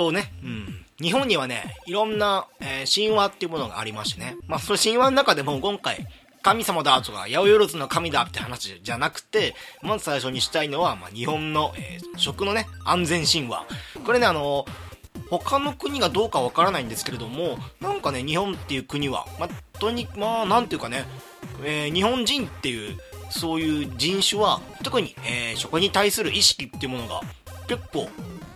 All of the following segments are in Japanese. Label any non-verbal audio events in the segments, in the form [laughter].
とね、うん。日本にはね、いろんな、えー、神話っていうものがありましてね。まあ、その神話の中でも今回、神様だとか、八百万の神だって話じゃなくて、まず最初にしたいのは、まあ、日本の、えー、食のね、安全神話。これね、あの他の国がどうかわからないんですけれども、なんかね、日本っていう国は、まあ、とに、まあ、なんていうかね、えー、日本人っていう、そういう人種は、特に、えー、食に対する意識っていうものが、結構、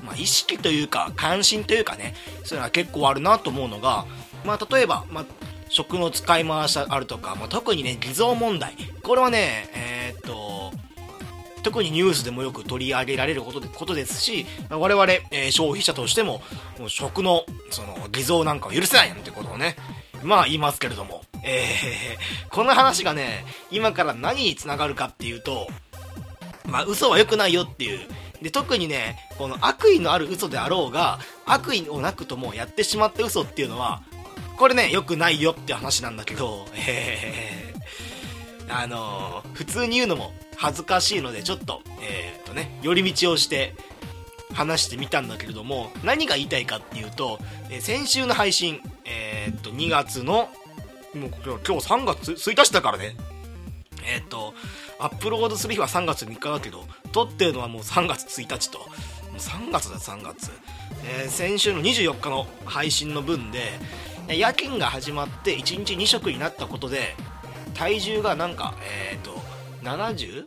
まあ、意識というか、関心というかね、そういうのは結構あるなと思うのが、まあ、例えば、まあ、食の使い回しあるとか、まあ、特にね、偽造問題。これはね、えー、っと、特にニュースでもよく取り上げられることでことですし、我々、えー、消費者としても、もう食の、その、偽造なんかは許せないなんてことをね、まあ言いますけれども、えー、この話がね、今から何につながるかっていうと、まあ嘘は良くないよっていう、で、特にね、この悪意のある嘘であろうが、悪意をなくともやってしまった嘘っていうのは、これね、良くないよって話なんだけど、えー、あのー、普通に言うのも恥ずかしいので、ちょっと、えー、とね、寄り道をして話してみたんだけれども、何が言いたいかっていうと、え先週の配信、えー、っと、2月の、もう今日3月1日だからね、えー、っと、アップロードする日は3月3日だけど、撮ってるのはもう3月1日と。もう3月だ、3月。えー、先週の24日の配信の分で、夜勤が始まって1日2食になったことで、体重がなんか、えっ、ー、と、70?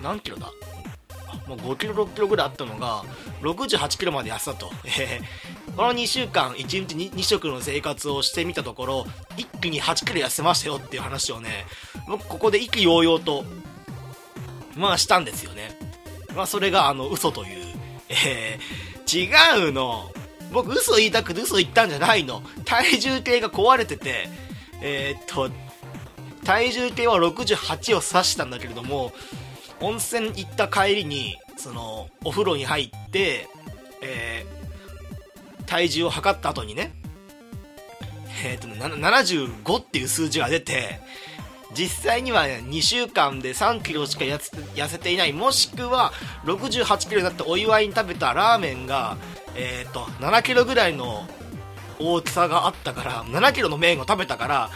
何キロだ？もう5キロ6キロぐらいあったのが68キロまで痩せたと、えー、この2週間1日 2, 2食の生活をしてみたところ一気に8キロ痩せましたよっていう話をね僕ここで意気揚々とまあしたんですよねまあそれがあの嘘という、えー、違うの。僕嘘言いたくて嘘言ったんじゃないの。体重計が壊れててえー、っと体重計は68を指したんだけれども温泉行った帰りにそのお風呂に入って、えー、体重を測った後にねえっ、と75っていう数字が出て実際には、2週間で3キロしか痩せていない。もしくは68キロになってお祝いに食べたラーメンが、えーと、7キロぐらいの大きさがあったから7キロの麺を食べたから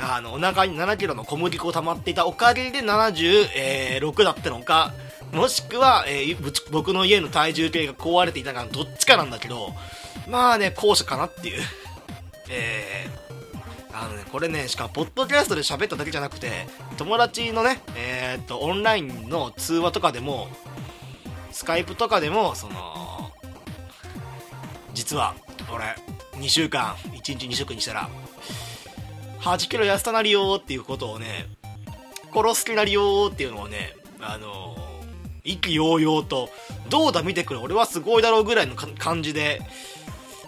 あのお腹に7キロの小麦粉を溜まっていたおかげで76だったのかもしくは、えー、僕の家の体重計が壊れていたかどっちかなんだけどまあね後者かなっていう。えー、あのねこれねしかもポッドキャストで喋っただけじゃなくて友達のねえー、っとオンラインの通話とかでもスカイプとかでもその実は俺2週間1日2食にしたら8キロ痩せたなりよーっていうことをね、殺す気なりよーっていうのをね、あのー、意気揚々と、どうだ見てくれ、俺はすごいだろうぐらいの感じで、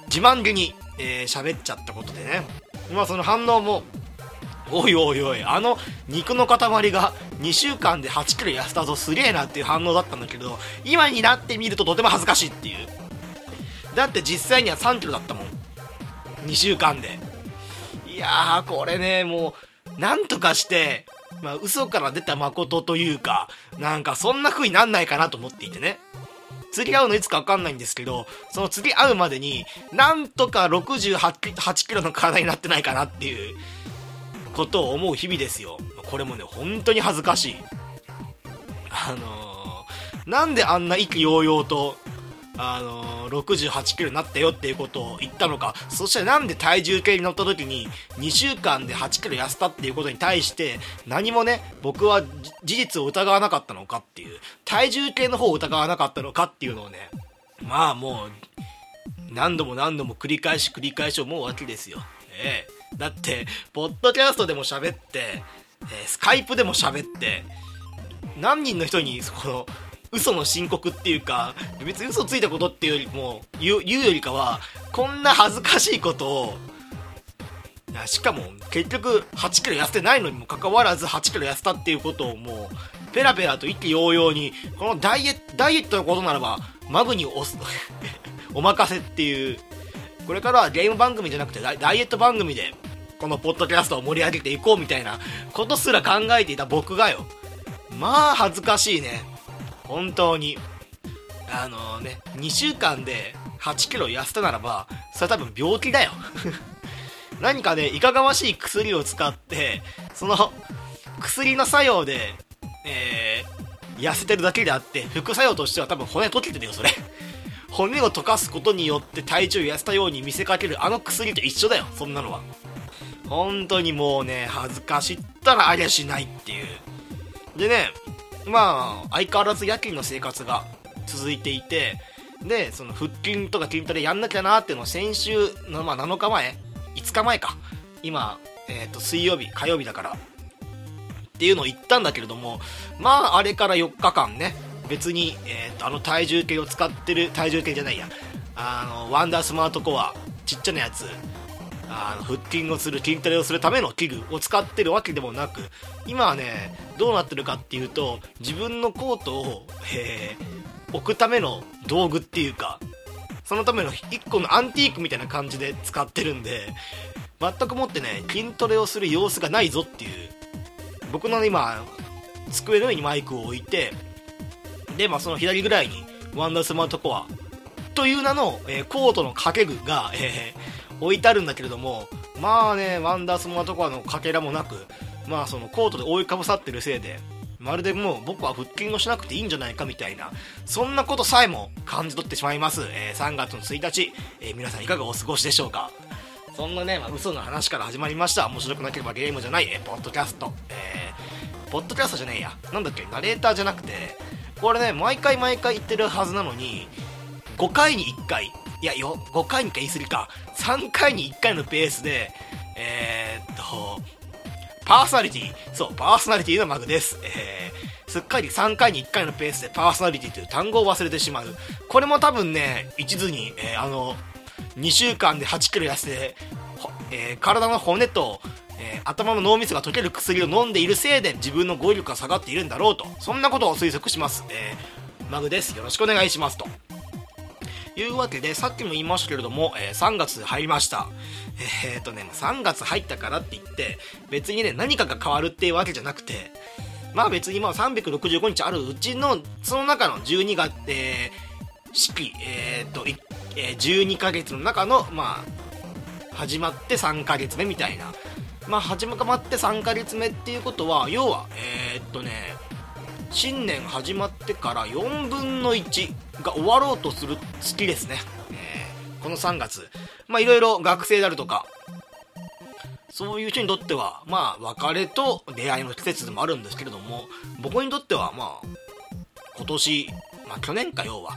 自慢げに、えー、喋っちゃったことでね。まあその反応も、おいおいおい、あの肉の塊が2週間で8キロ痩せたぞ、すげえなっていう反応だったんだけど、今になってみるととても恥ずかしいっていう。だって実際には3キロだったもん。2週間で。いやー、これね、もう、なんとかして、まあ、嘘から出た誠というか、なんかそんな風になんないかなと思っていてね。次会うのいつかわかんないんですけど、その次会うまでに、なんとか68キロの体になってないかなっていうことを思う日々ですよ。これもね、本当に恥ずかしい。あのー、なんであんな意気揚々とあのー、68キロになったよっていうことを言ったのか、そしてなんで体重計に乗った時に2週間で8キロ痩せたっていうことに対して何もね、僕は事実を疑わなかったのかっていう、体重計の方を疑わなかったのかっていうのをね、まあもう、何度も何度も繰り返し繰り返し思うわけですよ。ええ。だって、ポッドキャストでも喋って、えー、スカイプでも喋って、何人の人にこの嘘の申告っていうか、別に嘘ついたことっていうよりも、言う言うよりかは、こんな恥ずかしいことを、しかも結局8キロ痩せてないのにもかかわらず8キロ痩せたっていうことをもう、ペラペラと一気揚々に、このダイエット、ダイエットのことならば、マグに押す、[laughs] お任せっていう、これからはゲーム番組じゃなくてダイエット番組で、このポッドキャストを盛り上げていこうみたいなことすら考えていた僕がよ。まあ恥ずかしいね。本当に。あのね、2週間で8キロ痩せたならばそれは多分病気だよ。[laughs] 何かねいかがわしい薬を使ってその薬の作用でえー、痩せてるだけであって副作用としては多分骨溶けてるよそれ。骨を溶かすことによって体重を痩せたように見せかけるあの薬と一緒だよそんなのは。本当にもうね恥ずかしったらありゃしないっていう。でねまあ相変わらず夜勤の生活が続いていてでその腹筋とか筋トレやんなきゃなっていうのを先週の、まあ、7日前5日前か。今、えー、と水曜日火曜日だから。っていうのを言ったんだけれどもまああれから4日間ね別に、えーと、あの体重計を使ってる体重計じゃないや。あのワンダースマートコアちっちゃなやつあの腹筋をする筋トレをするための器具を使ってるわけでもなく今はねどうなってるかっていうと自分のコートを、えー、置くための道具っていうかそのための1個のアンティークみたいな感じで使ってるんで全くもってね筋トレをする様子がないぞっていう。僕の今机の上にマイクを置いてで、まあ、その左ぐらいにワンダースマートコアという名の、えー、コートの掛け具が、えー置いてあるんだけれども、まあね、ワンダースモアとかのかけらもなく、まあそのコートで覆いかぶさってるせいで、まるでもう僕は腹筋をしなくていいんじゃないかみたいな、そんなことさえも感じ取ってしまいます。えー、3月の1日、えー、皆さんいかがお過ごしでしょうかそんなね、まあ、嘘の話から始まりました。面白くなければゲームじゃない、えー、ポッドキャスト。えー、ポッドキャストじゃねえや。なんだっけ、ナレーターじゃなくて、これね、毎回毎回言ってるはずなのに、5回に1回、いやよ、5回に1回言い過ぎか、3回に1回のペースで、えー、っと、パーソナリティ、そう、パーソナリティのマグです。えー、すっかり3回に1回のペースでパーソナリティという単語を忘れてしまう。これも多分ね、一途に、えー、あの、2週間で8キロ痩せて、えー、体の骨と、えー、頭の脳みそが溶ける薬を飲んでいるせいで自分の語彙力が下がっているんだろうと、そんなことを推測します。えー、マグです。よろしくお願いしますと。いうわけで、さっきも言いましたけれども、えー、3月入りました。えー、っとね、3月入ったからって言って、別にね、何かが変わるっていうわけじゃなくて、まあ別にまあ365日あるうちの、その中の12月、えー、四季、えー、っと、12ヶ月の中の、まあ、始まって3ヶ月目みたいな。まあ、始まって3ヶ月目っていうことは、要は、えー、っとね、新年始まってから4分の1が終わろうとする月ですね、えー、この3月。まあいろいろ学生であるとかそういう人にとってはまあ別れと出会いの季節でもあるんですけれども僕にとってはまあ今年まあ去年か要は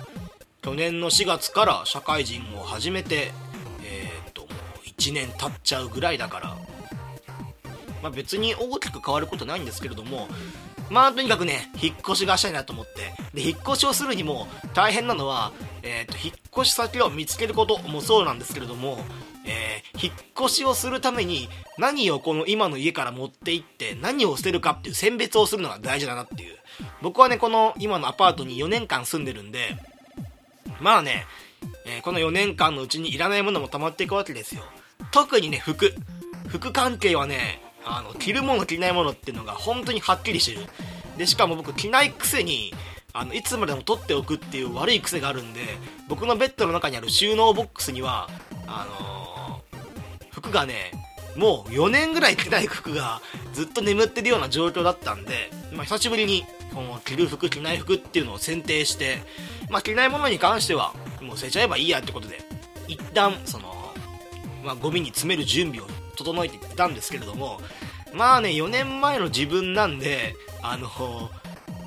去年の4月から社会人を始めてえー、っともう1年経っちゃうぐらいだからまあ別に大きく変わることないんですけれどもまあとにかくね、引っ越しがしたいなと思って。で、引っ越しをするにも大変なのは、えっ、ー、と、引っ越し先を見つけることもそうなんですけれども、えー、引っ越しをするために何をこの今の家から持って行って何を捨てるかっていう選別をするのが大事だなっていう。僕はね、この今のアパートに4年間住んでるんで、まあね、えー、この4年間のうちにいらないものも溜まっていくわけですよ。特にね、服。服関係はね、あの着るもの着ないものっていうのが本当にはっきりしてる。でしかも僕着ないくせにあのいつまでも取っておくっていう悪い癖があるんで僕のベッドの中にある収納ボックスにはあのー、服がねもう4年ぐらい着ない服がずっと眠ってるような状況だったんで、まあ、久しぶりにこの着る服着ない服っていうのを選定して、まあ、着ないものに関してはもう捨てちゃえばいいやってことで一旦その、まあ、ゴミに詰める準備を整えていたんですけれども、まあね、4年前の自分なんで、あの、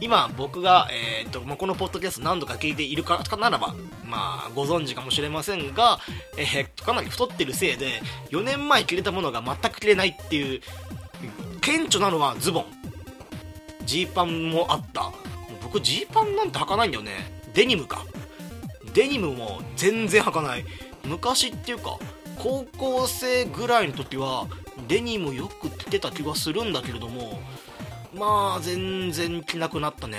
今僕が、えー、と、まあ、このポッドキャスト何度か聞いているかならば、まあ、ご存知かもしれませんが、えー、かなり太ってるせいで、4年前着れたものが全く着れないっていう、顕著なのはズボン。ジーパンもあった。僕、ジーパンなんて履かないんだよね。デニムか。デニムも全然履かない。昔っていうか、高校生ぐらいの時はデニムよく着てた気がするんだけれどもまあ全然着なくなったね。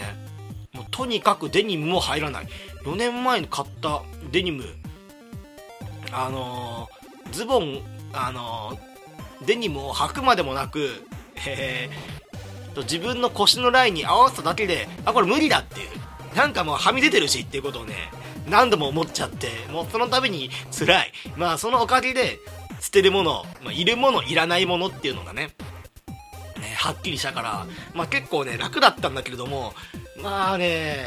もうとにかくデニムも入らない。4年前に買ったデニム。あのー、ズボンあのー、デニムを履くまでもなくえー、自分の腰のラインに合わせただけであこれ無理だっていう。なんかもうはみ出てるしっていうことをね何度も思っちゃってもうその度に辛い。まあそのおかげで捨てるもの、まあ、いるものいらないものっていうのがねねはっきりしたからまあ結構ね楽だったんだけれどもまあね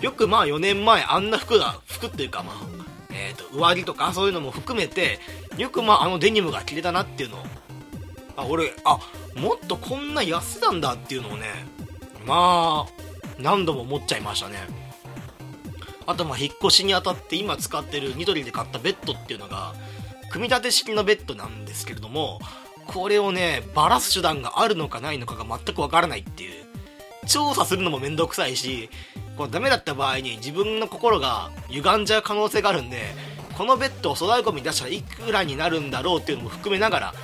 よくまあ4年前あんな服が服っていうかまあえーと、上着とかそういうのも含めてよくまああのデニムが着れたなっていうのをあ俺あもっとこんな安なんだっていうのをねまあ何度も思っちゃいましたね。あとまあ引っ越しにあたって今使ってるニトリで買ったベッドっていうのが組み立て式のベッドなんですけれどもこれをねバラす手段があるのかないのかが全くわからないっていう調査するのもめんどくさいしこうダメだった場合に自分の心が歪んじゃう可能性があるんでこのベッドを粗大ごみに出したらいくらになるんだろうっていうのも含めながら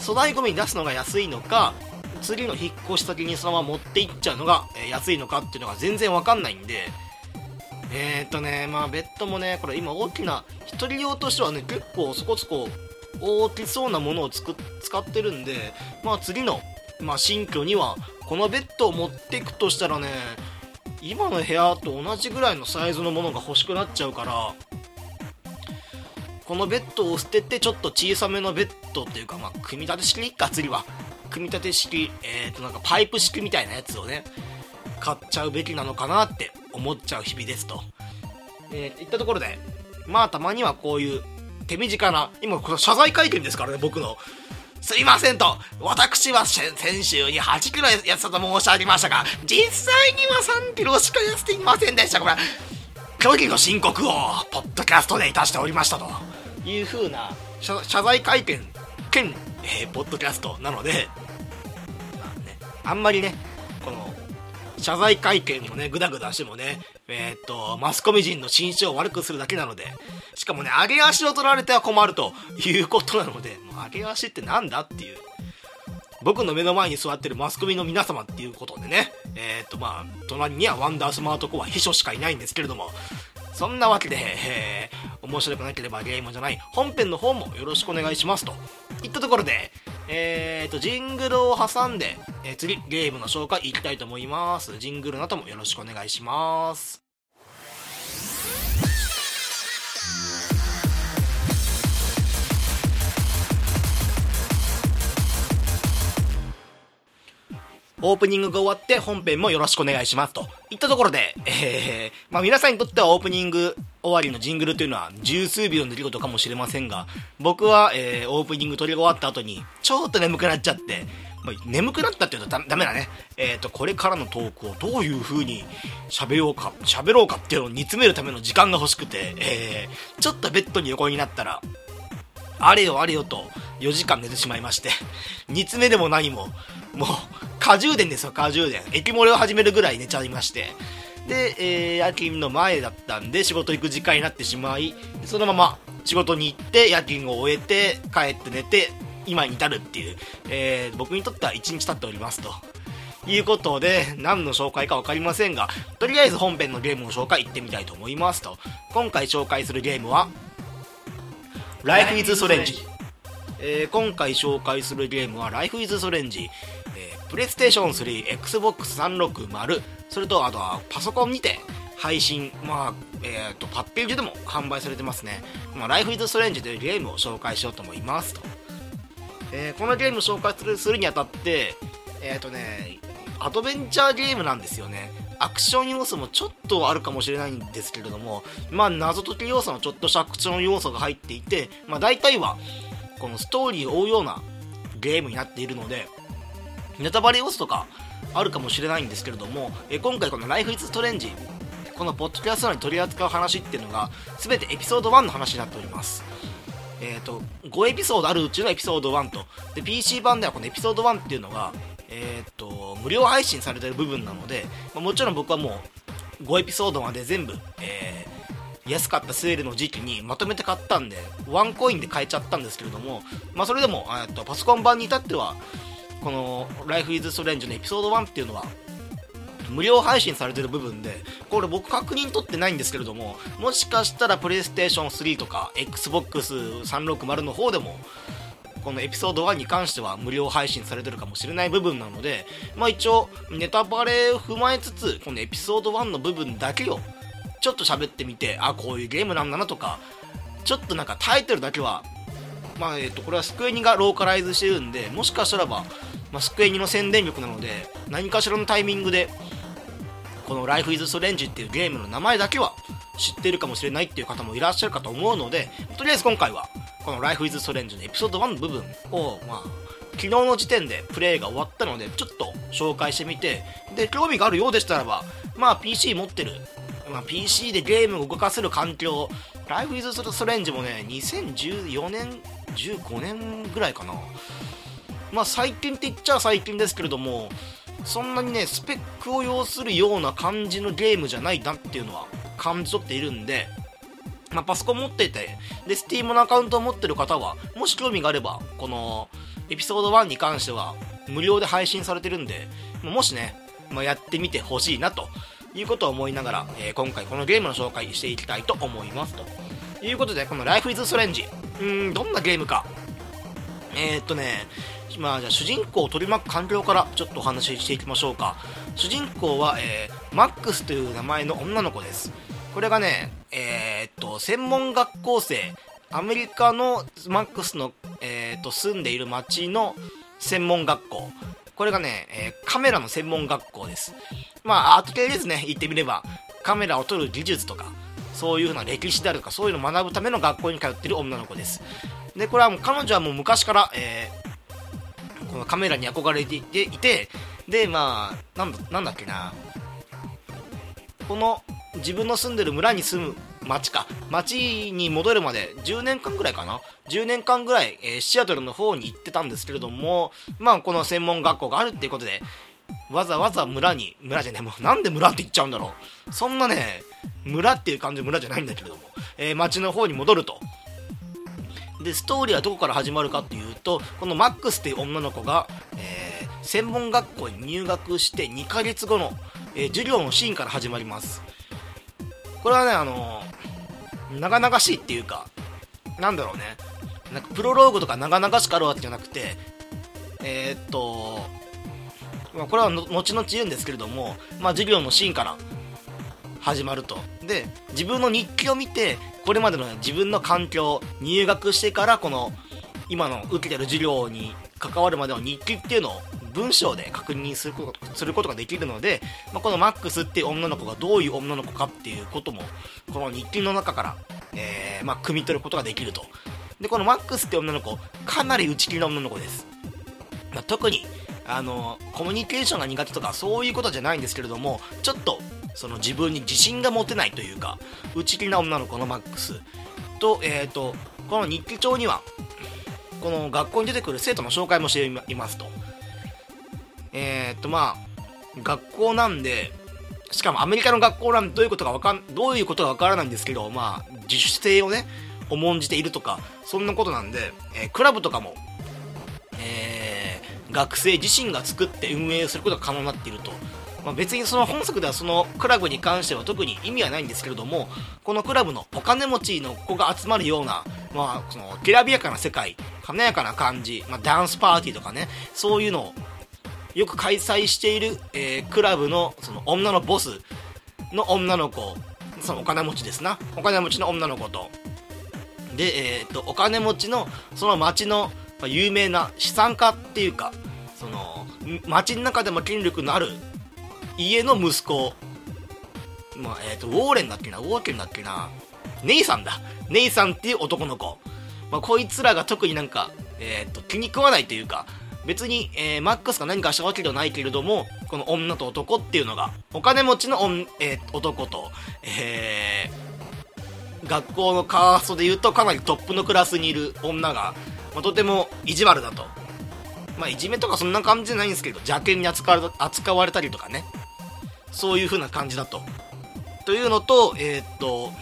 粗大ごみに出すのが安いのか次の引っ越し先にそのまま持っていっちゃうのが安いのかっていうのが全然わかんないんでえー、っとねまあベッドもねこれ今大きな1人用としてはね結構そこそこ大きそうなものをつく使ってるんでまあ次の、まあ、新居にはこのベッドを持っていくとしたらね今の部屋と同じぐらいのサイズのものが欲しくなっちゃうからこのベッドを捨ててちょっと小さめのベッドっていうか、まあ、組み立て式か次は。組み立て式えっ、ー、となんかパイプ式みたいなやつをね買っちゃうべきなのかなって思っちゃう日々ですと。えー、いったところでまあたまにはこういう手短な今これ謝罪会見ですからね僕の。すいませんと、私は先週に8キロ痩せたと申し上げましたが、実際には3キロしか痩せていませんでした。これ、虚偽の申告を、ポッドキャストでいたしておりましたと。いう風な謝罪会見兼、えー、ポッドキャストなので、まあね、あんまりね、謝罪会見もね、ぐだぐだしてもね、えー、っと、マスコミ人の心象を悪くするだけなので、しかもね、上げ足を取られては困るということなので、もう上げ足ってなんだっていう。僕の目の前に座ってるマスコミの皆様っていうことでね、えー、っとまあ、隣にはワンダースマートコア秘書しかいないんですけれども、そんなわけで、えー、面白くなければゲームじゃない、本編の方もよろしくお願いしますと。いったところで、えーと、ジングルを挟んで、えー、次、ゲームの紹介いきたいと思います。ジングルなどもよろしくお願いします。オープニングが終わって本編もよろしくお願いしますといったところで、えー、まあ皆さんにとってはオープニング終わりのジングルというのは十数秒の出来事かもしれませんが、僕は、えー、オープニング撮り終わった後にちょっと眠くなっちゃって、まあ、眠くなったっていうとダメだね。えっ、ー、と、これからのトークをどういう風に喋ろうか、喋ろうかっていうのを煮詰めるための時間が欲しくて、えー、ちょっとベッドに横になったら、あれよあれよと4時間寝てしまいまして、煮詰めでも何も、もう、過充電ですよ、過充電。液漏れを始めるぐらい寝ちゃいまして。で、えー、夜勤の前だったんで仕事行く時間になってしまい、そのまま仕事に行って夜勤を終えて帰って寝て、今に至るっていう、えー、僕にとっては1日経っておりますと。いうことで、何の紹介か分かりませんが、とりあえず本編のゲームの紹介行ってみたいと思いますと。今回紹介するゲームは、Life is Strange。えー、今回紹介するゲームは Life is Strange。プレイステーション3、Xbox360、それとあとはパソコンにて配信、まあ、えっ、ー、と、パッケージでも販売されてますね。まあ、Life is Strange というゲームを紹介しようと思いますと。えー、このゲームを紹介するするにあたって、えっ、ー、とね、アドベンチャーゲームなんですよね。アクション要素もちょっとあるかもしれないんですけれども、まあ、謎解き要素のちょっとしたアクション要素が入っていて、まあ、大体は、このストーリーを追うようなゲームになっているので、ネタバレ要素とかあるかもしれないんですけれども、え今回この Life is Strange、このポッドキャストに取り扱う話っていうのが、全てエピソード1の話になっております。えっ、ー、と、5エピソードあるうちのエピソード1と、で、PC 版ではこのエピソード1っていうのが、えっ、ー、と、無料配信されてる部分なので、まあ、もちろん僕はもう、5エピソードまで全部、えー、安かったセールの時期にまとめて買ったんで、ワンコインで買えちゃったんですけれども、まあ、それでも、えっと、パソコン版に至っては、この Life is Strange のエピソード1っていうのは、無料配信されてる部分で、これ僕確認取ってないんですけれども、もしかしたら PlayStation 3とか Xbox360 の方でも、このエピソード1に関しては無料配信されてるかもしれない部分なので、まあ一応ネタバレを踏まえつつ、このエピソード1の部分だけをちょっと喋ってみてあこういうゲームなんだなとかちょっとなんかタイトルだけはまあえっ、とこれはスクエニがローカライズしてるんでもしかしたらば、まあ、スクエニの宣伝力なので何かしらのタイミングでこの Life is Strange っていうゲームの名前だけは知ってるかもしれないっていう方もいらっしゃるかと思うのでとりあえず今回はこの Life is Strange のエピソード1の部分をまあ昨日の時点でプレイが終わったのでちょっと紹介してみてで興味があるようでしたらばまあ PC 持ってるまあ、PC でゲームを動かせる環境 Life is Strange もね2014年15年ぐらいかな。まあ最近って言っちゃ最近ですけれどもそんなにねスペックを要するような感じのゲームじゃないなっていうのは感じ取っているんでまあ、パソコン持ってて、で、Steam のアカウントを持ってる方は、もし興味があれば、この、エピソード1に関しては、無料で配信されてるんで、もしね、まあ、やってみてほしいな、ということを思いながら、えー、今回このゲームの紹介していきたいと思います、ということで、この Life is Strange、うん、どんなゲームか。えー、っとね、まあ、じゃあ主人公を取り巻く環境からちょっとお話ししていきましょうか。主人公は、えー、マックスという名前の女の子です。これがね、えー、っと、専門学校生、アメリカのマックスの、えー、っと、住んでいる町の専門学校。これがね、え、カメラの専門学校です。まあ、アート系ですね、言ってみれば。カメラを撮る技術とか、そういうふうな歴史であるとか、そういうのを学ぶための学校に通ってる女の子です。で、これはもう彼女はもう昔から、えー、カメラに憧れていて、で、まあ、なんだ、なんだっけな、この自分の住んでる村に住む町か。町に戻るまで10年間ぐらいかな。10年間ぐらい、えー、シアトルの方に行ってたんですけれどもまあこの専門学校があるっていうことでわざわざ村に村じゃねもうなんで村って言っちゃうんだろう。そんなね村っていう感じの村じゃないんだけれども、えー、町の方に戻ると。でストーリーはどこから始まるかっていうとこのマックスっていう女の子が、えー、専門学校に入学して2ヶ月後の、えー、授業のシーンから始まります。これはね、あのー、長々しいっていうか、なんだろうね、なんかプロローグとか長々しくあるわけじゃなくて、えー、っと、まあ、これは後々言うんですけれども、まあ、授業のシーンから始まると。で、自分の日記を見て、これまでの自分の環境、入学してからこの、今の受けてる授業に関わるまでの日記っていうのを文章で確認することすることができるので、まあ、このマックスっていう女の子がどういう女の子かっていうこともこの日記の中から、えー、まあ、汲み取ることができるとでこのマックスって女の子かなり内気な女の子です、まあ、特にあのコミュニケーションが苦手とかそういうことじゃないんですけれどもちょっとその自分に自信が持てないというか内気な女の子のマックス。と,、えーと、この日記帳にはこの学校に出てくる生徒の紹介もしていますと。えー、とまあ学校なんでしかもアメリカの学校なんでどういうことがわかんどういうことがわからないんですけどまあ自主性をね重んじているとかそんなことなんで、えー、クラブとかも、えー、学生自身が作って運営することが可能になっていると、まあ、別にその本作ではそのクラブに関しては特に意味はないんですけれどもこのクラブのお金持ちの子が集まるような、まあ、そのきらびやかな世界華やかな感じ、まあ、ダンスパーティーとかねそういうのをよく開催している、えー、クラブのその女のボスの女の子そのお金持ちですな。お金持ちの女の子と。で、えーと、お金持ちのその町の有名な資産家っていうかその町の中でも権力のある家の息子、まあえーと、ウォーレンだっけな？ウォーケンだっけな？ネイさんだ。ネイさんっていう男の子、まあ、こいつらが特になんか、えーと気に食わないというか別に、えー、マックスが何かしたわけではないけれども、この女と男っていうのが、お金持ちのおん、えー、男と、えー、学校のカーストで言うとかなりトップのクラスにいる女が、まあ、とても意地悪だと。まあ、いじめとかそんな感じじゃないんですけど、邪険に扱われたりとかね。そういう風な感じだと。というのと、えー、っと、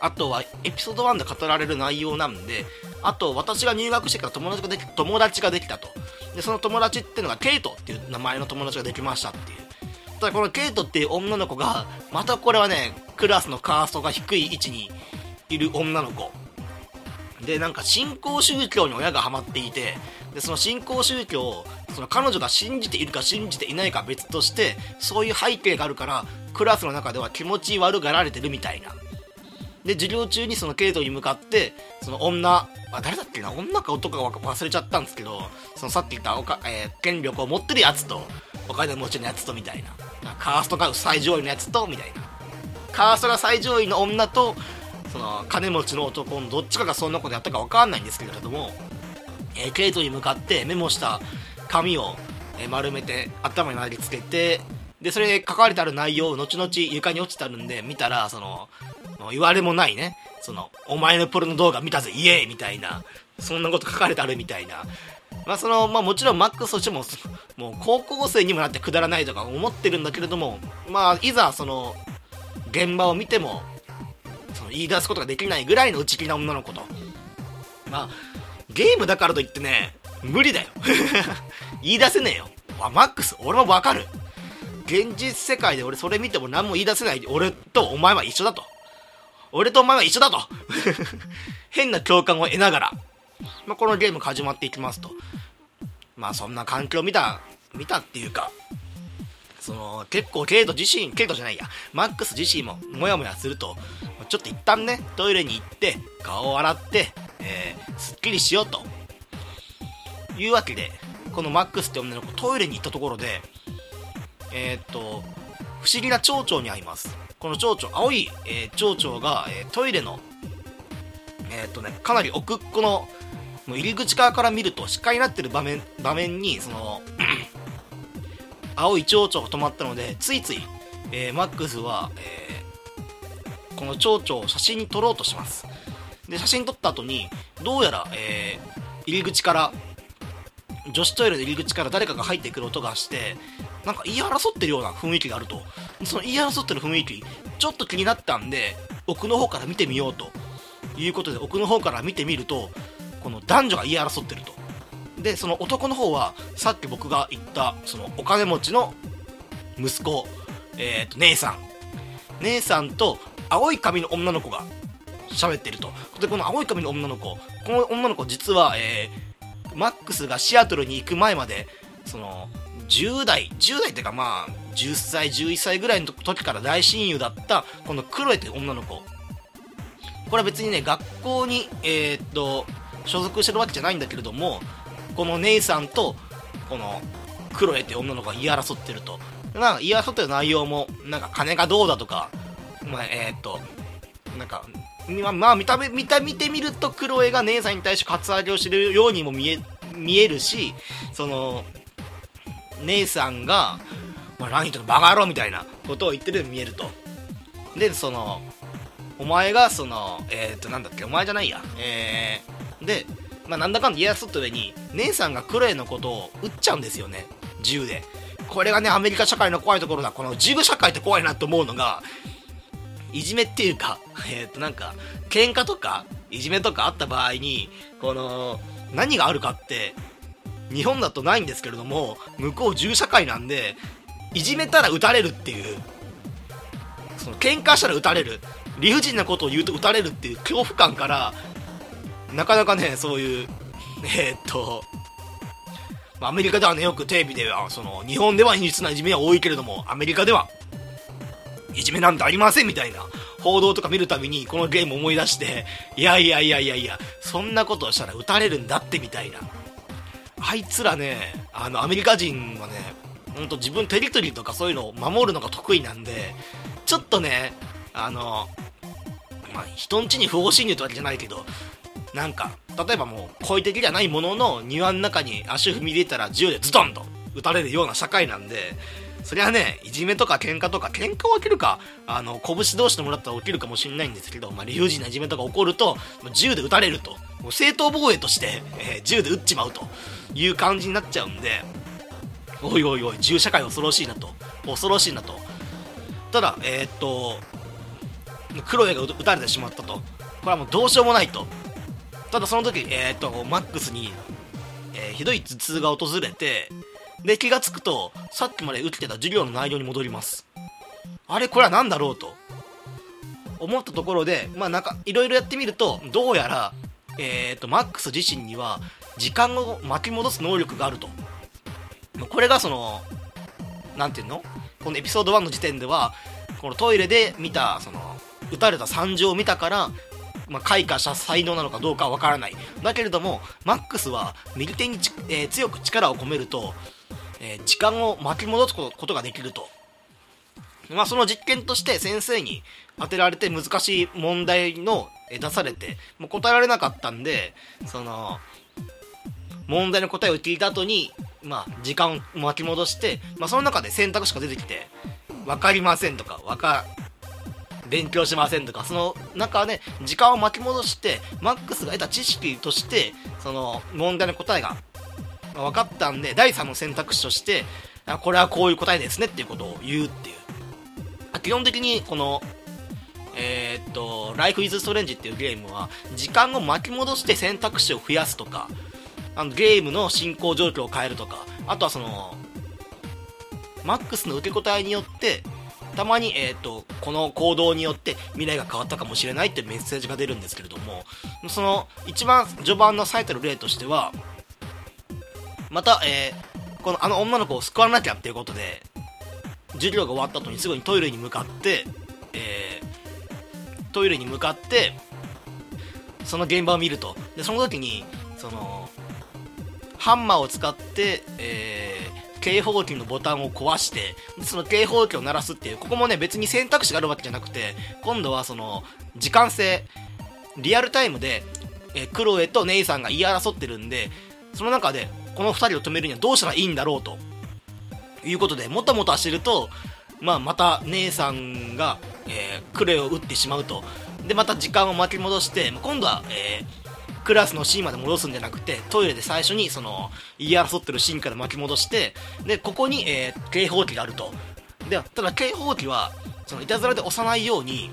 あとはエピソード1で語られる内容なんで、あと私が入学してから友達ができ友達ができたと。でその友達っていうのがケイトっていう名前の友達ができましたっていう。ただこのケイトっていう女の子がまたこれはねクラスのカーストが低い位置にいる女の子。でなんか新興宗教に親がハマっていてでその新興宗教をその彼女が信じているか信じていないか別としてそういう背景があるからクラスの中では気持ち悪がられてるみたいな。で授業中にそのケイトに向かってその女あ誰だっけな女か男か忘れちゃったんですけどそのさっき言ったおか、えー、権力を持ってるやつとお金持ちのやつとみたいな。カーストが最上位のやつとみたいな。カーストが最上位の女とその金持ちの男のどっちかがそんなことやったか分かんないんですけれども、えー、ケイトに向かってメモした紙を、丸めて頭に投げつけてでそれ書かれてある内容を後々床に落ちてあるんで見たらその言われもないね。そのお前のポルノ動画見たぜイエーイみたいなそんなこと書かれてあるみたいな。まあそのまあもちろんマックスとしても [laughs] もう高校生にもなってくだらないとか思ってるんだけれどもまあいざその現場を見てもその言い出すことができないぐらいの内気な女の子と。まあゲームだからといってね無理だよ。[laughs] 言い出せねえよ。あマックス俺もわかる。現実世界で俺それ見ても何も言い出せない。俺とお前は一緒だと。俺とお前は一緒だと。[laughs] 変な共感を得ながら、まあ、このゲームが始まっていきますと。まあそんな環境を見た見たっていうか。その結構ケイト自身ケイトじゃないや。マックス自身もモヤモヤすると。ちょっと一旦ねトイレに行って顔を洗って、えー、すっきりしようと。いうわけでこのマックスって女の子トイレに行ったところでえー、っと不思議な蝶々に会います。この蝶々青い、えー、蝶々が、えー、トイレのえっとねかなり奥っこのもう入り口側から見ると視界になってる場面場面にその青い蝶々が止まったのでついつい、えマックスは、えこの蝶々を写真に撮ろうとします。で写真撮った後にどうやら、え入り口から女子トイレの入り口から誰かが入ってくる音がしてなんか言い争ってるような雰囲気があると。その言い争ってる雰囲気ちょっと気になったんで奥の方から見てみようと。いうことで奥の方から見てみるとこの男女が言い争ってると。でその男の方はさっき僕が言ったそのお金持ちの息子、えー、と姉さん。姉さんと青い髪の女の子が喋ってると。でこの青い髪の女の子この女の子実は、えー、マックスがシアトルに行く前までその10代10代っていうかまあ10歳11歳ぐらいの時から大親友だったこのクロエという女の子。これは別にね学校にえー、っと所属してるわけじゃないんだけれどもこの姉さんとこのクロエって女の子が言い争ってると。なんか言い争ってる内容もなんか金がどうだとかまあ、えー、っとなんかままあ見た目見た見てみるとクロエが姉さんに対してカツアゲをしてるようにも見え見えるしその姉さんが、まあ、何言ってんのバカ野郎みたいなことを言ってるように見えると。でそのお前がそのえっ、となんだっけお前じゃないや。えー、でまあ、なんだかんだ言い争った上に姉さんがクロエのことを撃っちゃうんですよね。銃で。これがねアメリカ社会の怖いところだ。この銃社会って怖いなと思うのがいじめっていうか [laughs] えっ、となんか喧嘩とかいじめとかあった場合にこの何があるかって日本だとないんですけれども向こう銃社会なんでいじめたら撃たれるっていうその喧嘩したら撃たれる理不尽なことを言うと撃たれるっていう恐怖感からなかなかねそういうえー、っとアメリカではねよくテレビではその日本では陰湿ないじめは多いけれどもアメリカではいじめなんてありませんみたいな報道とか見るたびにこのゲーム思い出していやいやいやいやいやそんなことをしたら撃たれるんだってみたいな。あいつらね、あの、アメリカ人はね、ほんと自分テリトリーとかそういうのを守るのが得意なんで、ちょっとね、あの、まあ、人んちに不法侵入ってわけじゃないけど、なんか、例えばもう、好意的じゃないものの庭の中に足踏み入れたら銃でズドンと撃たれるような社会なんで、そりゃね、いじめとか喧嘩とか、喧嘩は起きるか、あの、拳同士のもらったら起きるかもしれないんですけど、まあ、理不尽ないじめとか起こると、銃で撃たれると。もう正当防衛として、えー、銃で撃っちまうという感じになっちゃうんで、おいおいおい、銃社会恐ろしいなと。恐ろしいなと。ただ、えー、っと、クロエが撃たれてしまったと。これはもうどうしようもないと。ただその時、えー、っと、マックスに、えー、ひどい頭痛が訪れて、で、気がつくと、さっきまで打ってた授業の内容に戻ります。あれこれは何だろうと。思ったところで、まあなんか、いろいろやってみると、どうやら、えーと、マックス自身には時間を巻き戻す能力があるとこれがその何ていうの？このエピソード1の時点ではこのトイレで見たその撃たれた惨状を見たからまあ、開花した才能なのかどうかはわからない。だけれども、マックスは右手にえー、強く力を込めると、えー、時間を巻き戻すことができると。まあ、その実験として先生に当てられて難しい問題の、出されて、もう答えられなかったんで、その、問題の答えを聞いた後に、まあ、時間を巻き戻して、まあ、その中で選択肢が出てきて、分かりませんとか、わか、勉強しませんとか、その中で時間を巻き戻して、マックスが得た知識として、その問題の答えが分かったんで、第3の選択肢として、これはこういう答えですねっていうことを言うっていう。基本的にこの、えー、っと、Life is Strange っていうゲームは、時間を巻き戻して選択肢を増やすとか、あのゲームの進行状況を変えるとか、あとはその、マックスの受け答えによって、たまに、えーと、この行動によって未来が変わったかもしれないってメッセージが出るんですけれどもその一番序盤の最たる例としてはまた、えー、このあの女の子を救わなきゃっていうことで授業が終わった後にすぐにトイレに向かって、えー、トイレに向かってその現場を見ると。でその時にそのハンマーを使って、えー警報器のボタンを壊して、その警報器を鳴らすっていう、ここもね、別に選択肢があるわけじゃなくて、今度はその、時間制、リアルタイムで、えクロエとネイさんが言い争ってるんで、その中で、この2人を止めるにはどうしたらいいんだろうと、いうことで、もたもたしてると、まあ、また姉さんが、えー、クレを打ってしまうと。で、また時間を巻き戻して、今度は、えー、クラスのシーンまで戻すんじゃなくて、トイレで最初にその、言い争ってるシーンから巻き戻して、で、ここに、えー、警報器があると。で、ただ警報器は、その、いたずらで押さないように、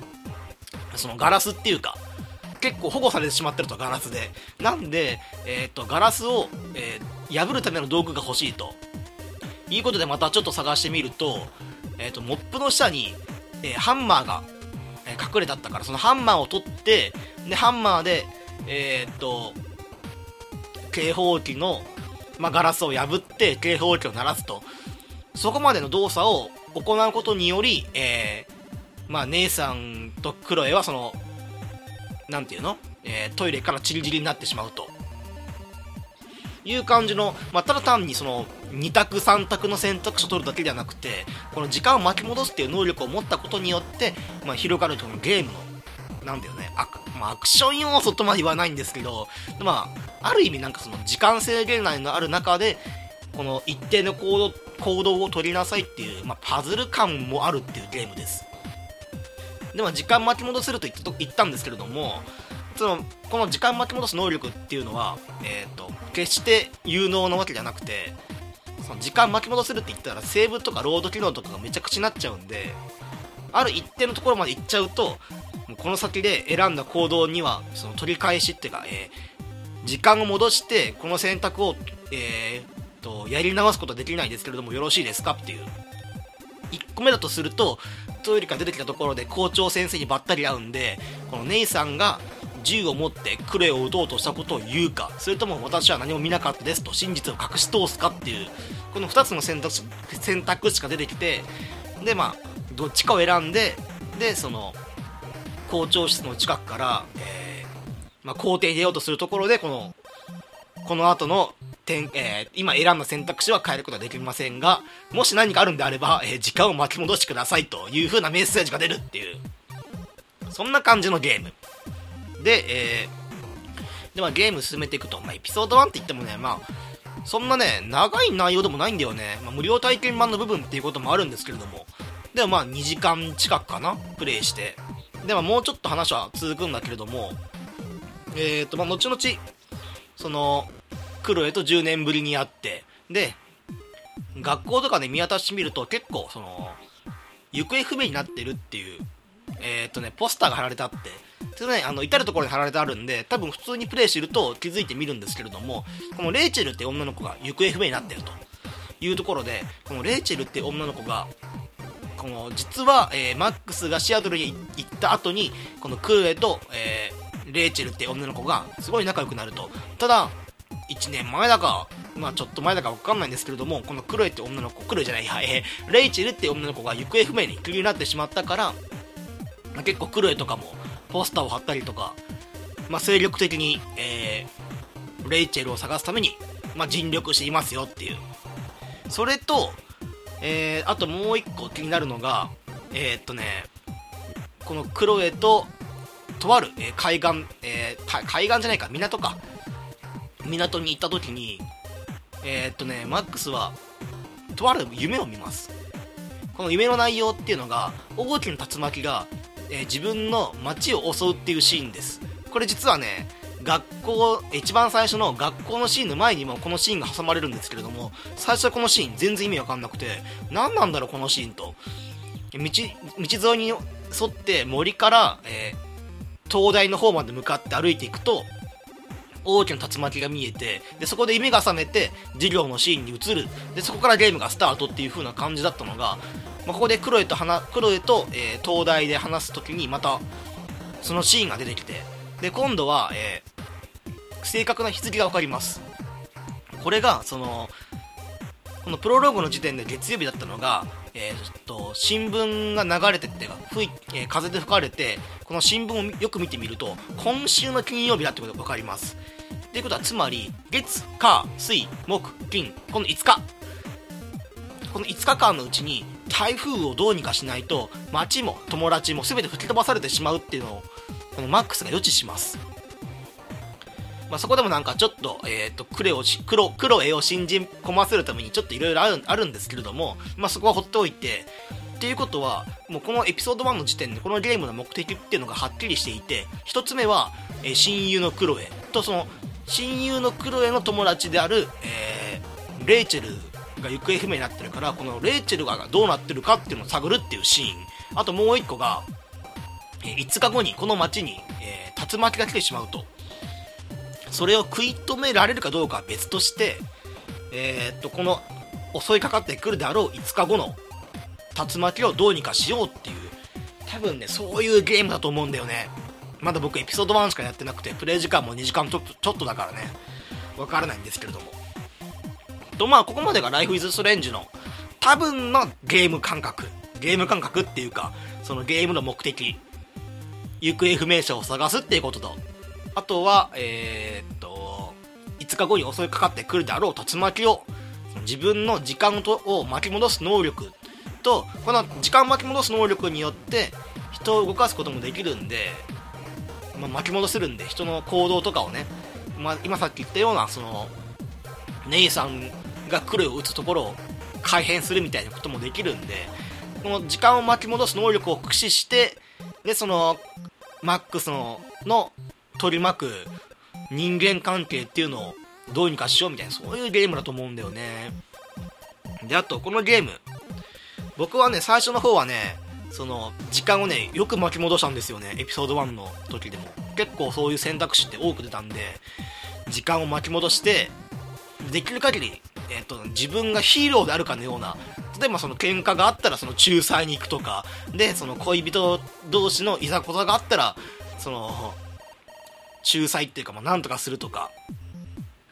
そのガラスっていうか、結構保護されてしまってると、ガラスで。なんで、えっ、と、ガラスを、えー、破るための道具が欲しいと。いうことでまたちょっと探してみると、えっ、と、モップの下に、えー、ハンマーが、え隠れてあったから、そのハンマーを取って、で、ハンマーで、えー、っと、警報器の、まあ、ガラスを破って警報器を鳴らすと。そこまでの動作を行うことにより、えー、まあ、姉さんとクロエはその、なんていうの？えー、トイレからチリチリになってしまうと。いう感じの、まあ、ただ単にその2択3択の選択肢を取るだけではなくてこの時間を巻き戻すっていう能力を持ったことによって、まあ、広がるこのゲームのなんだよねアク,、まあ、アクション要素とまで言わないんですけど、まあ、ある意味なんかその時間制限内のある中で、この一定の行動行動を取りなさいっていう、まあ、パズル感もあるっていうゲームです。でも時間巻き戻せると言ったんですけれども、そのこの時間巻き戻す能力っていうのは、えーと、決して有能なわけじゃなくてその時間巻き戻せるって言ったらセーブとかロード機能とかがめちゃくちゃになっちゃうんである一定のところまで行っちゃうともうこの先で選んだ行動にはその取り返しっていうか、えー、時間を戻してこの選択を、えー、とやり直すことはできないですけれどもよろしいですかっていう。1個目だとするとトイレから出てきたところで校長先生にばったり会うんでこのネイさんが銃を持ってクレを撃とうとしたことを言うかそれとも私は何も見なかったですと真実を隠し通すかっていうこの2つの選択肢選択肢が出てきてでまあどっちかを選んででその校長室の近くから、えー、まあ、校庭に出ようとするところで、この、この後の点、えー、今選んだ選択肢は変えることはできませんが、もし何かあるんであれば、えー、時間を巻き戻してくださいという風なメッセージが出るっていう、そんな感じのゲーム。で、えー、で、まあ、ゲーム進めていくと、まあ、エピソード1って言ってもね、まあ、そんなね、長い内容でもないんだよね。まあ、無料体験版の部分っていうこともあるんですけれども、でもまあ2時間近くかな、プレイして。でももうちょっと話は続くんだけれども、えっ、ー、と、まあ、後々、その、クロエと10年ぶりに会って、で、学校とかで見渡してみると結構、その、行方不明になってるっていう、えっ、ー、とね、ポスターが貼られてあって、それね、あの、至る所に貼られてあるんで、多分普通にプレイしてると気づいてみるんですけれども、このレイチェルって女の子が行方不明になってるというところで、このレイチェルって女の子が、この実は、えー、マックスがシアトルに行った後にこのクーエと、えー、レイチェルって女の子がすごい仲良くなると。ただ1年前だかまあちょっと前だか分かんないんですけれどもこのクロエって女の子クロエじゃないや、えー、レイチェルって女の子が行方不明にクリになってしまったから、まあ、結構クロエとかもポスターを貼ったりとか、まあ、精力的に、えー、レイチェルを探すために、まあ、尽力していますよっていう。それと、えー、あともう一個気になるのがえー、っとねこのクロエととある、えー、海岸、えー、海岸じゃないか港か。港に行った時にえー、っとねマックスはとある夢を見ます。この夢の内容っていうのが大きな竜巻が、えー、自分の街を襲うっていうシーンです。これ実はね学校一番最初の学校のシーンの前にもこのシーンが挟まれるんですけれども最初はこのシーン全然意味わかんなくて何なんだろうこのシーンと。道道沿いに沿って森から、えー、灯台の方まで向かって歩いていくと大きな竜巻が見えてでそこで夢が覚めて授業のシーンに移る。でそこからゲームがスタートっていう風な感じだったのが、まあ、ここでクロエとクロエと、えー、東大で話す時にまたそのシーンが出てきてで今度は、えー、正確な日付が分かります。これがそのこのプロローグの時点で月曜日だったのが、えー、っと新聞が流れてって吹い、えー、風で吹かれてこの新聞をよく見てみると今週の金曜日だってことが分かります。ということはつまり月火水木金この5日。この5日間のうちに台風をどうにかしないと街も友達も全て吹き飛ばされてしまうっていうのをこのマックスが予知します。まあ、そこでもなんかちょっと、え、ー、と、クレをし、黒、黒絵を信じ込ませるためにちょっといろいろある、んですけれども、まあ、そこは放っておいて、っていうことは、もうこのエピソード1の時点でこのゲームの目的っていうのがはっきりしていて、一つ目は、えー、親友のクロエとその、親友のクロエの友達である、えー、レイチェルが行方不明になってるから、このレイチェルがどうなってるかっていうのを探るっていうシーン。あともう一個が、えー、5日後にこの街に、えー、竜巻が来てしまうと。それを食い止められるかどうかは別として、えー、っと、この襲いかかってくるであろう5日後の竜巻をどうにかしようっていう、多分ね、そういうゲームだと思うんだよね。まだ僕エピソード1しかやってなくて、プレイ時間も2時間ちょちょっとだからね、わからないんですけれども。と、まあ、ここまでが Life is Strange の多分のゲーム感覚。ゲーム感覚っていうか、そのゲームの目的。行方不明者を探すっていうことと、あとは、えー、っと、5日後に襲いかかってくるであろう竜巻を、自分の時間を巻き戻す能力と、この時間を巻き戻す能力によって、人を動かすこともできるんで、まあ、巻き戻せるんで、人の行動とかをね、まあ、今さっき言ったような、その、ネイさんが来るを打つところを改変するみたいなこともできるんで、この時間を巻き戻す能力を駆使して、で、その、マックスのの取り巻く人間関係っていうのをどうにかしようみたいなそういうゲームだと思うんだよね。であとこのゲーム。僕はね最初の方はねその時間をねよく巻き戻したんですよねエピソード1の時でも結構そういう選択肢って多く出たんで時間を巻き戻してできる限り、えーと、自分がヒーローであるかのような例えばその喧嘩があったらその仲裁に行くとかでその恋人同士のいざこざがあったらその仲裁っていうか、まあ、なんとかするとか、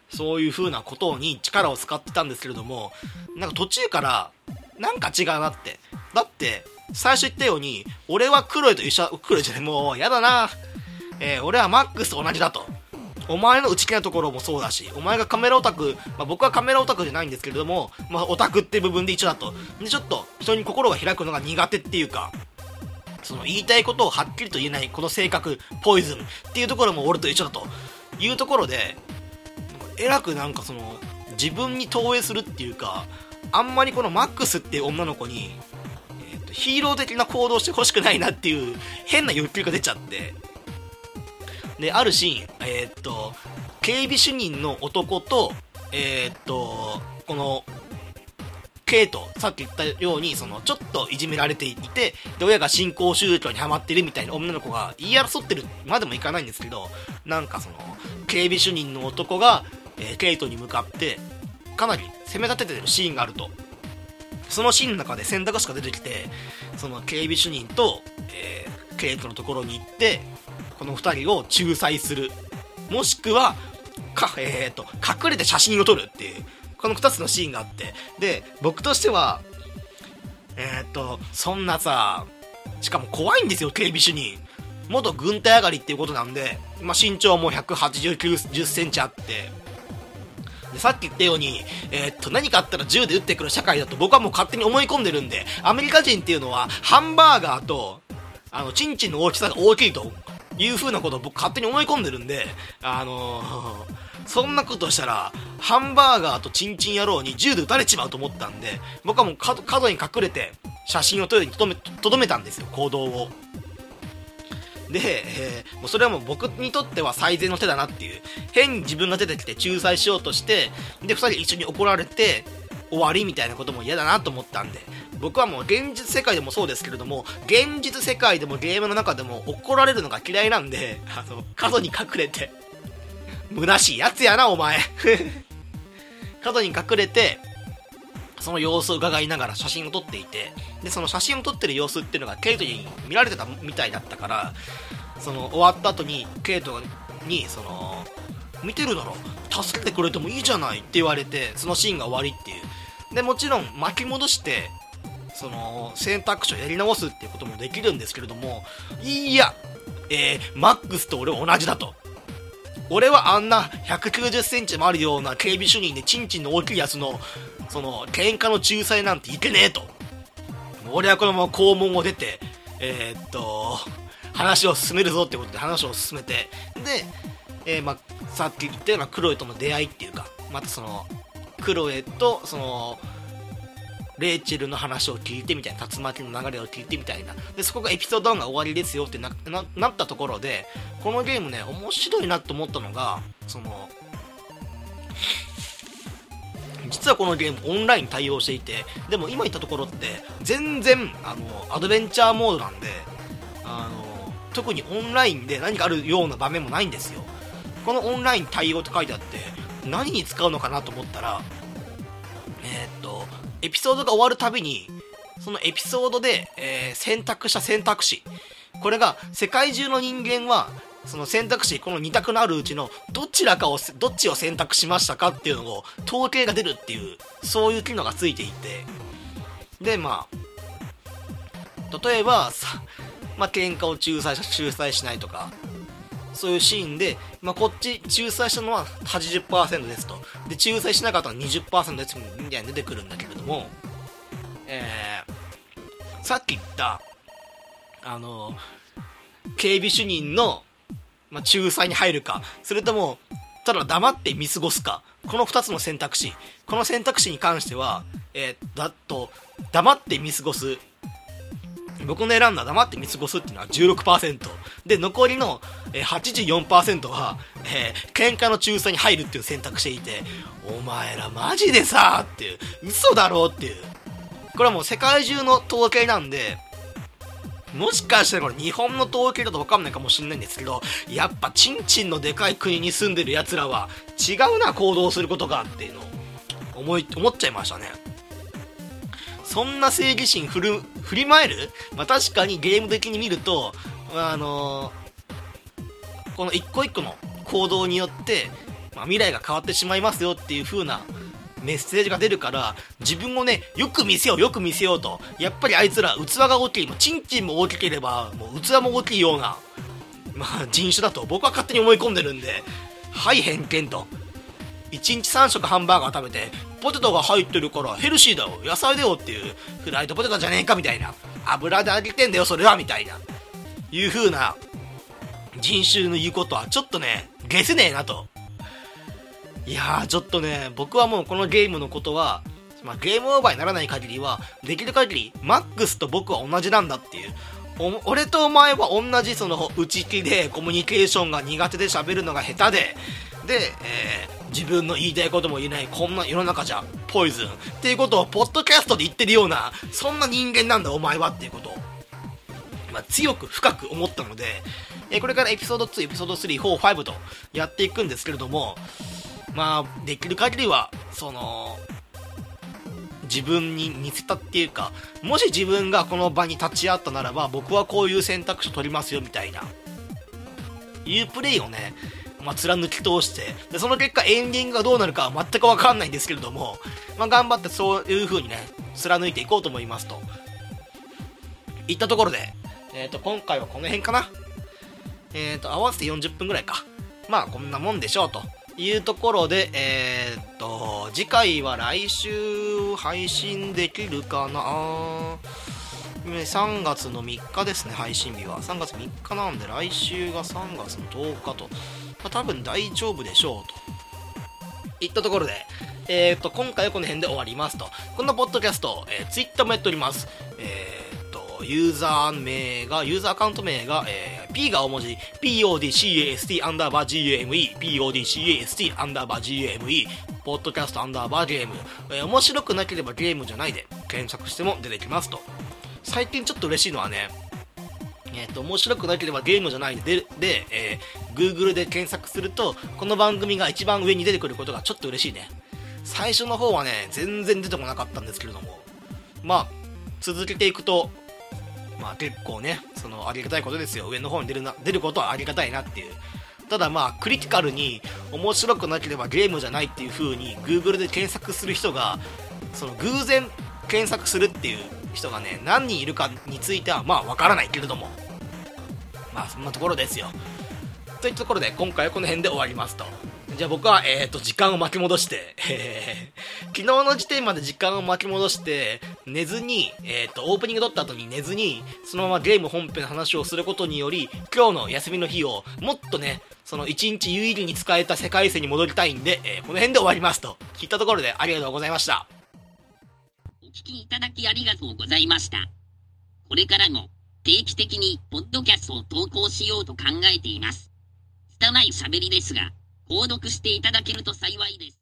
そういう風なことに力を使ってたんですけれども、なんか途中から、なんか違うなって。だって、最初言ったように、俺は黒いと一緒、黒いじゃない、もう、やだな。えー、俺はマックスと同じだと。お前の内気なところもそうだし、お前がカメラオタク、まあ、僕はカメラオタクじゃないんですけれども、まあ、オタクって部分で一緒だと。で、ちょっと人に心が開くのが苦手っていうか、その言いたいことをはっきりと言えないこの性格ポイズンっていうところも俺と一緒だというところでえらくなんかその自分に投影するっていうかあんまりこのマックスっていう女の子に、ヒーロー的な行動してほしくないなっていう変な欲求が出ちゃってであるシーンえっ、と警備主任の男とえっ、とこのケイト、さっき言ったように、その、ちょっといじめられていて、で、親が新興宗教にハマってるみたいな女の子が言い争ってるまでもいかないんですけど、なんかその、警備主任の男が、えー、ケイトに向かって、かなり攻め立ててるシーンがあると。そのシーンの中で選択肢が出てきて、その警備主任と、えー、ケイトのところに行って、この2人を仲裁する。もしくは、か、えっ、ー、と、隠れて写真を撮るっていう、この2つのシーンがあって、で、僕としては、えっ、と、そんなさ、しかも怖いんですよ、警備主任。元軍隊上がりっていうことなんで、まあ、身長も1 8 9 0センチあって、でさっき言ったように、えー、っと、何かあったら銃で撃ってくる社会だと僕はもう勝手に思い込んでるんで、アメリカ人っていうのは、ハンバーガーと、あの、チンチンの大きさが大きいという風なことを僕勝手に思い込んでるんで、あのー、そんなことしたら、ハンバーガーとチンチン野郎に銃で撃たれちまうと思ったんで、僕はもう角に隠れて、写真を撮るにとどめ、とどめたんですよ、行動を。で、えー、もうそれはもう僕にとっては最善の手だなっていう。変に自分が出てきて仲裁しようとして、で、2人一緒に怒られて、終わりみたいなことも嫌だなと思ったんで、僕はもう現実世界でもそうですけれども、現実世界でもゲームの中でも怒られるのが嫌いなんで、あの、角に隠れて、虚しいやつやな、お前。[laughs] 角に隠れて、その様子を伺いながら写真を撮っていて、で、その写真を撮ってる様子っていうのがケイトに見られてたみたいだったから、その終わった後にケイトに、その、見てるだろ助けてくれてもいいじゃないって言われて、そのシーンが終わりっていう。で、もちろん巻き戻して、その選択肢をやり直すっていうこともできるんですけれども、いや、えー、マックスと俺は同じだと。俺はあんな190センチもあるような警備主任でチンチンの大きいやつのその喧嘩の仲裁なんていけねえと。俺はこのまま校門を出てえー、っと話を進めるぞってことで話を進めてで、えー、ま、さっき言ったようなクロエとの出会いっていうかまたそのクロエとそのレイチェルの話を聞いてみたいな竜巻の流れを聞いてみたいな。でそこがエピソード1が終わりですよってなったところでこのゲームね面白いなと思ったのがその実はこのゲームオンライン対応していてでも今言ったところって全然あのアドベンチャーモードなんであの特にオンラインで何かあるような場面もないんですよ。このオンライン対応って書いてあって何に使うのかなと思ったら、エピソードが終わるたびにそのエピソードで、えー、選択した選択肢。これが世界中の人間はその選択肢、この2択のあるうちのどちらかを、どっちを選択しましたか？っていうのを統計が出るっていう、そういう機能がついていて、で、まあ、例えば、さ、まあ、喧嘩を仲裁し、仲裁しないとか、そういうシーンで、まあ、こっち仲裁したのは80%ですと。で、仲裁しなかったのは20%ですみたいに出てくるんだけれども、えー、さっき言った、あの、警備主任のまあ、仲裁に入るか、それとも、ただ黙って見過ごすか、この2つの選択肢、この選択肢に関しては、えー、だと、黙って見過ごす、僕の選んだ黙って見過ごすっていうのは16%。で、残りの、84%は、えー、喧嘩の仲裁に入るっていう選択していて、お前らマジでさっていう、嘘だろうっていう。これはもう世界中の統計なんで、もしかしたらこれ日本の統計だと分かんないかもしれないんですけど、やっぱチンチンのでかい国に住んでる奴らは違うな行動することがっていうのを思い、思っちゃいましたね。そんな正義心振る、振りまえる？まあ、確かにゲーム的に見ると、あのー、この一個一個の行動によって、まあ、未来が変わってしまいますよっていう風なメッセージが出るから自分をねよく見せようよく見せようとやっぱりあいつら器が大きいもうチンチンも大きければもう器も大きいような、まあ、人種だと僕は勝手に思い込んでるんではい偏見と。1日3食ハンバーガー食べてポテトが入ってるからヘルシーだよ。野菜だよっていうフライドポテトじゃねえかみたいな。油で揚げてんだよそれはみたいな。いう風な人種の言うことはちょっとねゲスねえなと。いやー、ちょっとね、僕はもうこのゲームのことは、まあ、ゲームオーバーにならない限りは、できる限り、マックスと僕は同じなんだっていう。俺とお前は同じその内気でコミュニケーションが苦手で喋るのが下手で、で、えー、自分の言いたいことも言えないこんな世の中じゃポイズンっていうことをポッドキャストで言ってるようなそんな人間なんだお前はっていうことを、まあ、強く深く思ったので、え、これからエピソード2エピソード345とやっていくんですけれどもまあ、できる限りは、その、自分に似せたっていうか、もし自分がこの場に立ち会ったならば、僕はこういう選択肢を取りますよ、みたいな。いうプレイをね、まあ、貫き通して、で、その結果エンディングがどうなるかは全くわかんないんですけれども、まあ、頑張ってそういう風にね、貫いていこうと思いますと。いったところで、えっ、ー、と、今回はこの辺かな。えっ、ー、と、合わせて40分ぐらいか。まあ、こんなもんでしょうと。いうところで、えー、っと、次回は来週配信できるかな3月の3日ですね、配信日は。3月3日なんで、来週が3月の10日と。まあ、多分大丈夫でしょうと。いったところで、えー、っと、今回はこの辺で終わりますと。このポッドキャスト、えー、Twitter もやっております。えー、っと、ユーザー名が、ユーザーアカウント名が、えー P が大文字、PODCAST アンダーバー GAME、PODCAST アンダーバー GAME、ポッドキャストアンダーバーゲーム、えー、面白くなければゲームじゃないで検索しても出てきますと。最近ちょっと嬉しいのはね、えっ、ー、と、面白くなければゲームじゃないで、で、えー、Google で検索すると、この番組が一番上に出てくることがちょっと嬉しいね。最初の方はね、全然出てこなかったんですけれども、まあ、続けていくと、まあ結構ね、そのありがたいことですよ。上の方に出るな、出ることはありがたいなっていう。ただまあ、クリティカルに面白くなければゲームじゃないっていう風に Google で検索する人が、その偶然検索するっていう人がね、何人いるかについてはまあわからないけれども。まあそんなところですよ。といったところで今回はこの辺で終わりますと。じゃあ僕は、えっ、ー、と、時間を巻き戻して、えー、昨日の時点まで時間を巻き戻して、寝ずに、えっ、ー、と、オープニング撮った後に寝ずに、そのままゲーム本編の話をすることにより、今日の休みの日を、もっとね、その一日有意義に使えた世界線に戻りたいんで、えこの辺で終わりますと。聞いたところでありがとうございました。お聞きいただきありがとうございました。これからも、定期的に、ポッドキャストを投稿しようと考えています。拙い喋りですが、購読していただけると幸いです。